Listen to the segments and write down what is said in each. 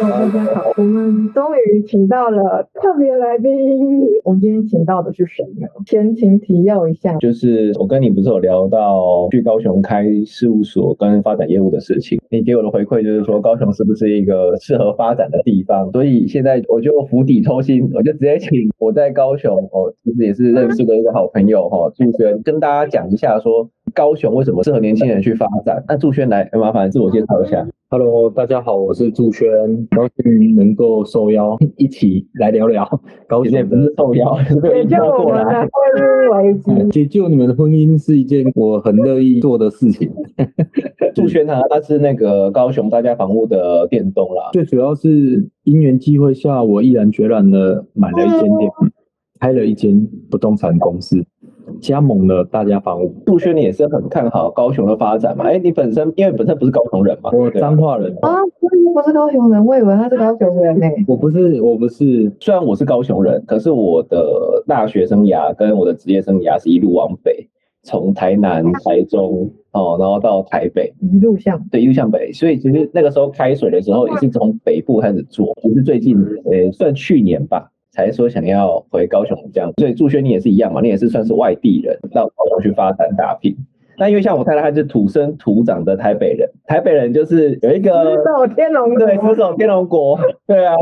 大家好，我们终于请到了特别来宾。我们今天请到的是谁呢？前情提要一下，就是我跟你不是有聊到去高雄开事务所跟发展业务的事情，你给我的回馈就是说高雄是不是一个适合发展的地方？所以现在我就釜底抽薪，我就直接请我在高雄，哦，其实也是认识的一个好朋友哈，祝轩跟大家讲一下说。高雄为什么适合年轻人去发展？那祝轩来，麻烦自我介绍一下。Hello，大家好，我是祝轩，高兴能够受邀一起来聊聊高雄。不是受邀，是被邀过来。解救你们的婚姻是一件我很乐意做的事情。祝轩啊他是那个高雄大家房屋的店东啦，最主要是因缘机会下，我毅然决然的买了一间店，开了一间不动产公司。加盟了大家房屋。杜轩，你也是很看好高雄的发展嘛？哎、欸，你本身因为本身不是高雄人嘛？我彰化人啊，不是高雄人，我以为他是高雄人呢、欸。我不是，我不是。虽然我是高雄人，可是我的大学生涯跟我的职业生涯是一路往北，从台南、台中哦，然后到台北，一路向对，一路向北。所以其实那个时候开水的时候，也是从北部开始做。其实最近呃、欸，算去年吧。才说想要回高雄这样，所以祝轩你也是一样嘛，你也是算是外地人到高雄去发展打拼。那因为像我太太，她是土生土长的台北人，台北人就是有一个只守天龙国，对，只守天龙国，对啊。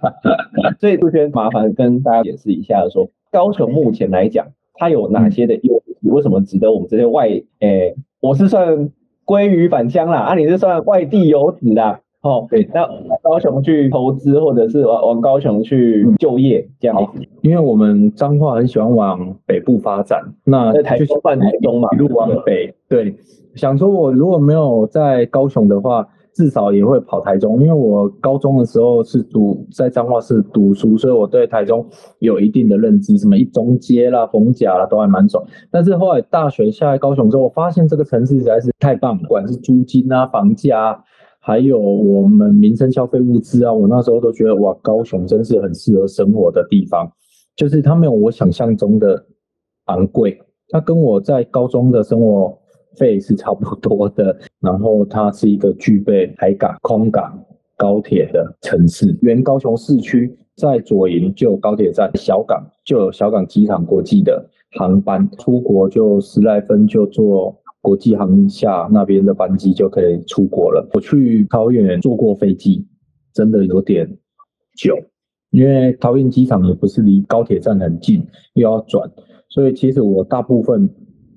所以祝轩麻烦跟大家解释一下，说高雄目前来讲，它有哪些的优势？为什么值得我们这些外，诶、欸，我是算鲑鱼返乡啦，啊，你是算外地游子啦。哦，对，那高雄去投资，或者是往往高雄去就业这样子，因为我们彰化很喜欢往北部发展，那在台中办台中嘛，一路往北。对，想说我如果没有在高雄的话，至少也会跑台中，因为我高中的时候是读在彰化市读书，所以我对台中有一定的认知，什么一中街啦、逢甲啦都还蛮爽。但是后来大学下来高雄之后，我发现这个城市实在是太棒了，不管是租金啊、房价啊。还有我们民生消费物资啊，我那时候都觉得哇，高雄真是很适合生活的地方，就是它没有我想象中的昂贵，它跟我在高中的生活费是差不多的，然后它是一个具备海港、空港、高铁的城市。原高雄市区在左营就有高铁站，小港就有小港机场国际的航班，出国就十来分就坐。国际航厦那边的班机就可以出国了。我去桃园坐过飞机，真的有点久，因为桃园机场也不是离高铁站很近，又要转，所以其实我大部分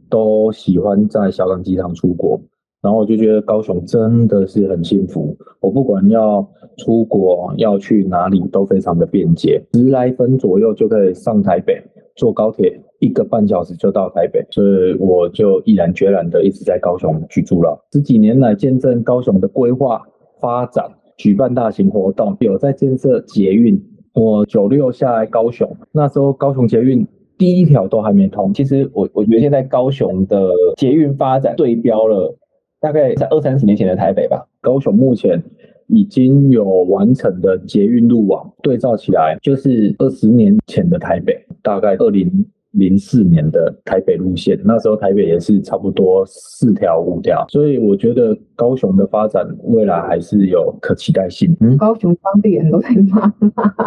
都喜欢在小港机场出国。然后我就觉得高雄真的是很幸福，我不管要出国要去哪里都非常的便捷，十来分左右就可以上台北，坐高铁一个半小时就到台北，所以我就毅然决然的一直在高雄居住了。十几年来见证高雄的规划发展，举办大型活动，有在建设捷运。我九六下来高雄，那时候高雄捷运第一条都还没通。其实我我觉得现在高雄的捷运发展对标了。大概在二三十年前的台北吧，高雄目前已经有完成的捷运路网，对照起来就是二十年前的台北，大概二零零四年的台北路线，那时候台北也是差不多四条五条，所以我觉得高雄的发展未来还是有可期待性。嗯，高雄当地人都在骂，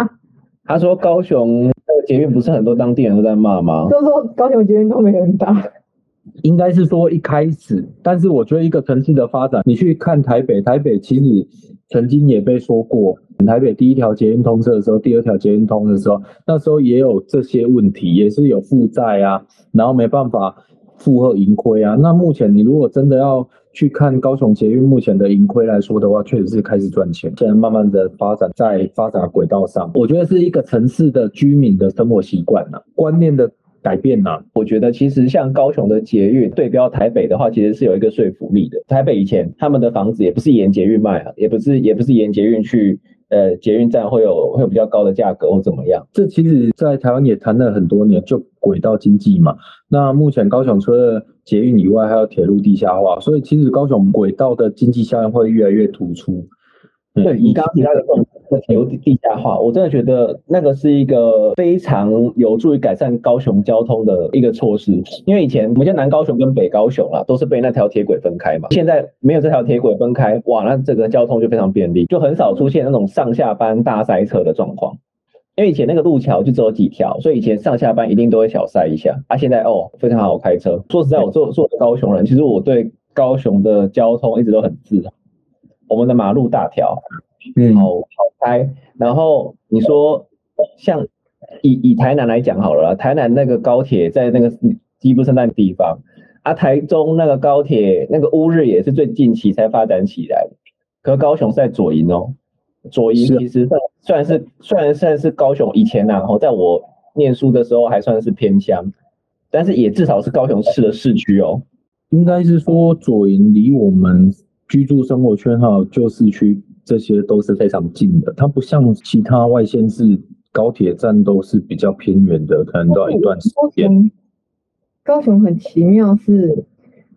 他说高雄那个捷运不是很多当地人都在骂吗？就说高雄捷运都没人搭。应该是说一开始，但是我觉得一个城市的发展，你去看台北，台北其实曾经也被说过，台北第一条捷运通车的时候，第二条捷运通的时候，那时候也有这些问题，也是有负债啊，然后没办法负荷盈亏啊。那目前你如果真的要去看高雄捷运目前的盈亏来说的话，确实是开始赚钱，现在慢慢的发展在发展轨道上。我觉得是一个城市的居民的生活习惯了，观念的。改变了，我觉得其实像高雄的捷运对标台北的话，其实是有一个说服力的。台北以前他们的房子也不是沿捷运卖啊，也不是也不是沿捷运去呃捷运站会有会有比较高的价格或怎么样？这其实，在台湾也谈了很多年，就轨道经济嘛。那目前高雄除了捷运以外，还有铁路地下化，所以其实高雄轨道的经济效应会越来越突出。对，你刚刚提到的铁路地下化，我真的觉得那个是一个非常有助于改善高雄交通的一个措施。因为以前我们叫南高雄跟北高雄啊，都是被那条铁轨分开嘛。现在没有这条铁轨分开，哇，那这个交通就非常便利，就很少出现那种上下班大塞车的状况。因为以前那个路桥就只有几条，所以以前上下班一定都会小塞一下。啊，现在哦，非常好开车。说实在，我做做高雄人，其实我对高雄的交通一直都很自豪。我们的马路大条，嗯，好好开。然后你说，像以以台南来讲好了，台南那个高铁在那个鸡不生蛋的地方，啊，台中那个高铁那个乌日也是最近期才发展起来的。可高雄是在左营哦，左营其实算虽然是虽然算是高雄以前然后在我念书的时候还算是偏乡，但是也至少是高雄市的市区哦。应该是说左营离我们。居住生活圈哈，旧市区这些都是非常近的，它不像其他外县市高铁站都是比较偏远的，可能都要一段时间。高雄很奇妙是，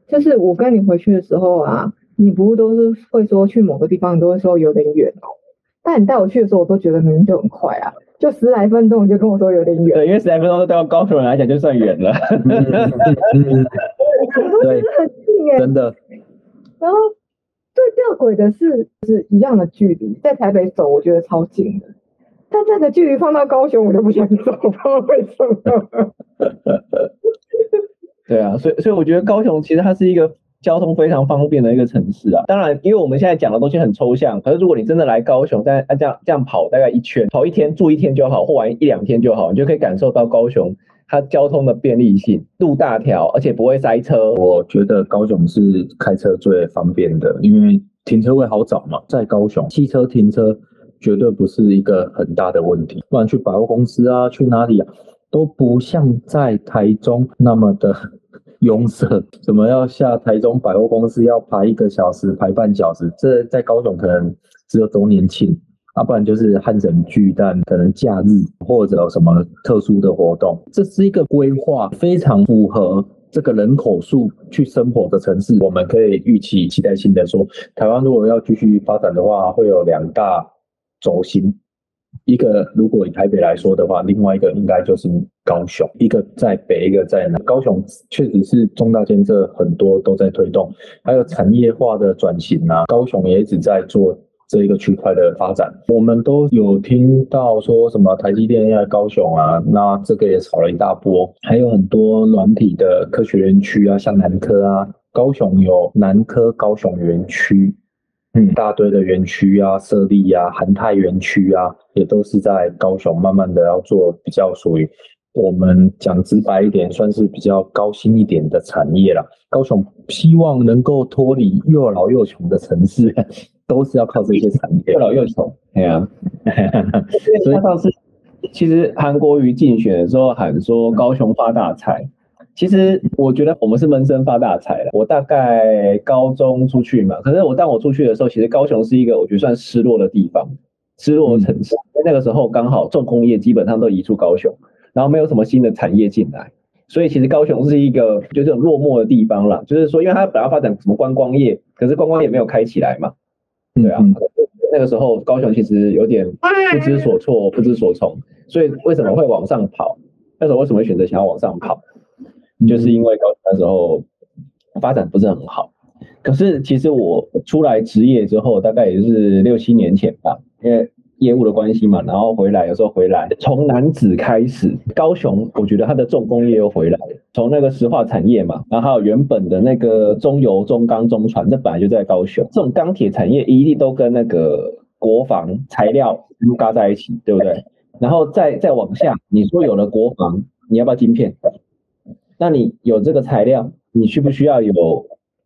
就是我跟你回去的时候啊，你不都是会说去某个地方，你都会说有点远哦。但你带我去的时候，我都觉得明明就很快啊，就十来分钟你就跟我说有点远。对，因为十来分钟对到高雄人来讲就算远了。对，真的。然后。对吊诡的是，是一样的距离，在台北走，我觉得超近的，但这个距离放到高雄，我就不想走，不知道为什么。对啊，所以所以我觉得高雄其实它是一个交通非常方便的一个城市啊。当然，因为我们现在讲的东西很抽象，可是如果你真的来高雄，但按这样这样跑大概一圈，跑一天住一天就好，或玩一两天就好，你就可以感受到高雄。它交通的便利性，路大条，而且不会塞车。我觉得高雄是开车最方便的，因为停车位好找嘛。在高雄，汽车停车绝对不是一个很大的问题。不然去百货公司啊，去哪里啊，都不像在台中那么的拥塞。怎么要下台中百货公司要排一个小时，排半小时？这在高雄可能只有周年庆。要、啊、不然就是汉神巨蛋，可能假日或者什么特殊的活动，这是一个规划非常符合这个人口数去生活的城市。我们可以预期期待性的说，台湾如果要继续发展的话，会有两大轴心，一个如果以台北来说的话，另外一个应该就是高雄，一个在北，一个在南。高雄确实是重大建设很多都在推动，还有产业化的转型啊，高雄也一直在做。这一个区块的发展，我们都有听到说什么台积电要高雄啊，那这个也炒了一大波，还有很多软体的科学园区啊，像南科啊，高雄有南科高雄园区，嗯，大堆的园区啊设立啊，韩泰园区啊，也都是在高雄慢慢的要做比较属于我们讲直白一点，算是比较高薪一点的产业了。高雄希望能够脱离又老又穷的城市。都是要靠这些产业，又老又穷，对啊。所以上次其实韩国瑜竞选的时候喊说高雄发大财，其实我觉得我们是闷声发大财了。我大概高中出去嘛，可是我当我出去的时候，其实高雄是一个我觉得算失落的地方，失落的城市。因为那个时候刚好重工业基本上都移出高雄，然后没有什么新的产业进来，所以其实高雄是一个就这种落寞的地方啦。就是说，因为它本来要发展什么观光业，可是观光业没有开起来嘛。对啊，那个时候高雄其实有点不知所措、不知所从，所以为什么会往上跑？那时候为什么会选择想要往上跑？就是因为高雄那时候发展不是很好。可是其实我出来职业之后，大概也是六七年前吧，因为。业务的关系嘛，然后回来，有时候回来，从南子开始，高雄，我觉得它的重工业又回来了，从那个石化产业嘛，然后还有原本的那个中油、中钢、中船，这本来就在高雄，这种钢铁产业一定都跟那个国防材料嘎在一起，对不对？然后再再往下，你说有了国防，你要不要晶片？那你有这个材料，你需不需要有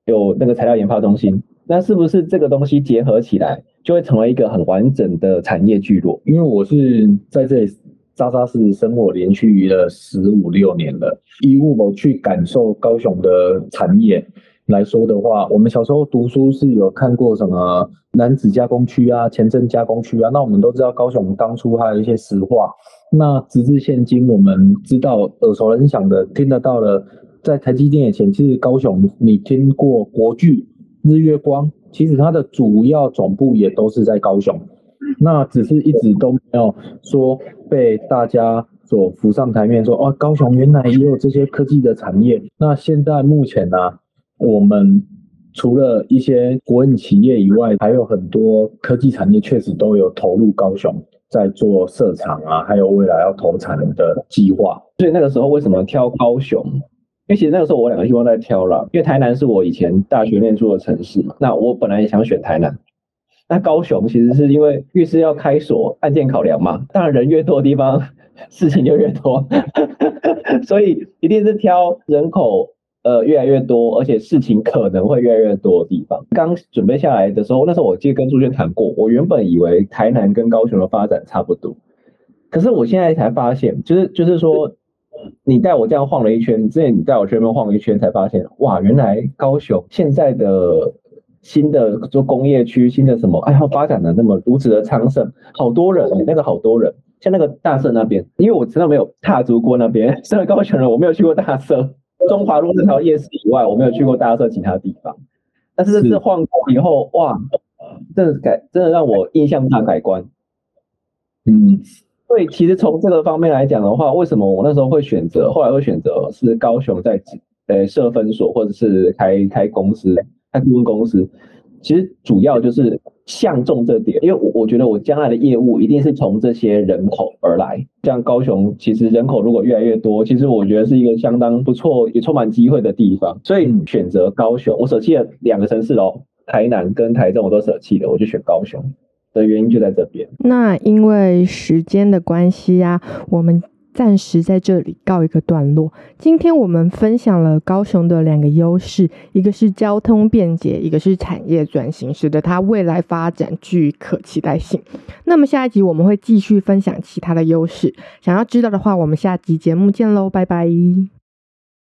有那个材料研发中心？那是不是这个东西结合起来？就会成为一个很完整的产业聚落。因为我是在这里扎扎实实生活连续了十五六年了，一路我去感受高雄的产业，来说的话，我们小时候读书是有看过什么男子加工区啊、前镇加工区啊。那我们都知道高雄当初还有一些石化。那直至现今，我们知道耳熟能详的、听得到的，在台积电以前，其实高雄你听过国巨、日月光，其实它的主要总部也都是在高雄。那只是一直都没有说被大家所浮上台面说，说哦，高雄原来也有这些科技的产业。那现在目前呢、啊？我们除了一些国营企业以外，还有很多科技产业确实都有投入高雄，在做设厂啊，还有未来要投产的计划。所以那个时候为什么挑高雄？因为其实那个时候我两个地方在挑了，因为台南是我以前大学念书的城市嘛。那我本来也想选台南，那高雄其实是因为律师要开锁，案件考量嘛。当然人越多的地方，事情就越多，所以一定是挑人口。呃，越来越多，而且事情可能会越来越多的地方。刚准备下来的时候，那时候我记得跟朱轩谈过，我原本以为台南跟高雄的发展差不多，可是我现在才发现，就是就是说，你带我这样晃了一圈，之前你带我去那边晃了一圈，才发现，哇，原来高雄现在的新的做工业区，新的什么，哎呀，发展的那么如此的昌盛，好多人，那个好多人，像那个大社那边，因为我真的没有踏足过那边，身为高雄人，我没有去过大社。中华路那条夜市以外，我没有去过大社其他地方，但是这次晃过以后，哇，真的改，真的让我印象大改观。嗯，所以其实从这个方面来讲的话，为什么我那时候会选择，后来会选择是高雄在呃设分所，或者是开开公司，开顾问公司。其实主要就是相中这点，因为我我觉得我将来的业务一定是从这些人口而来。像高雄，其实人口如果越来越多，其实我觉得是一个相当不错也充满机会的地方。所以选择高雄，我舍弃了两个城市哦，台南跟台中我都舍弃了，我就选高雄的原因就在这边。那因为时间的关系啊，我们。暂时在这里告一个段落。今天我们分享了高雄的两个优势，一个是交通便捷，一个是产业转型，使得它未来发展具可期待性。那么下一集我们会继续分享其他的优势。想要知道的话，我们下集节目见喽，拜拜。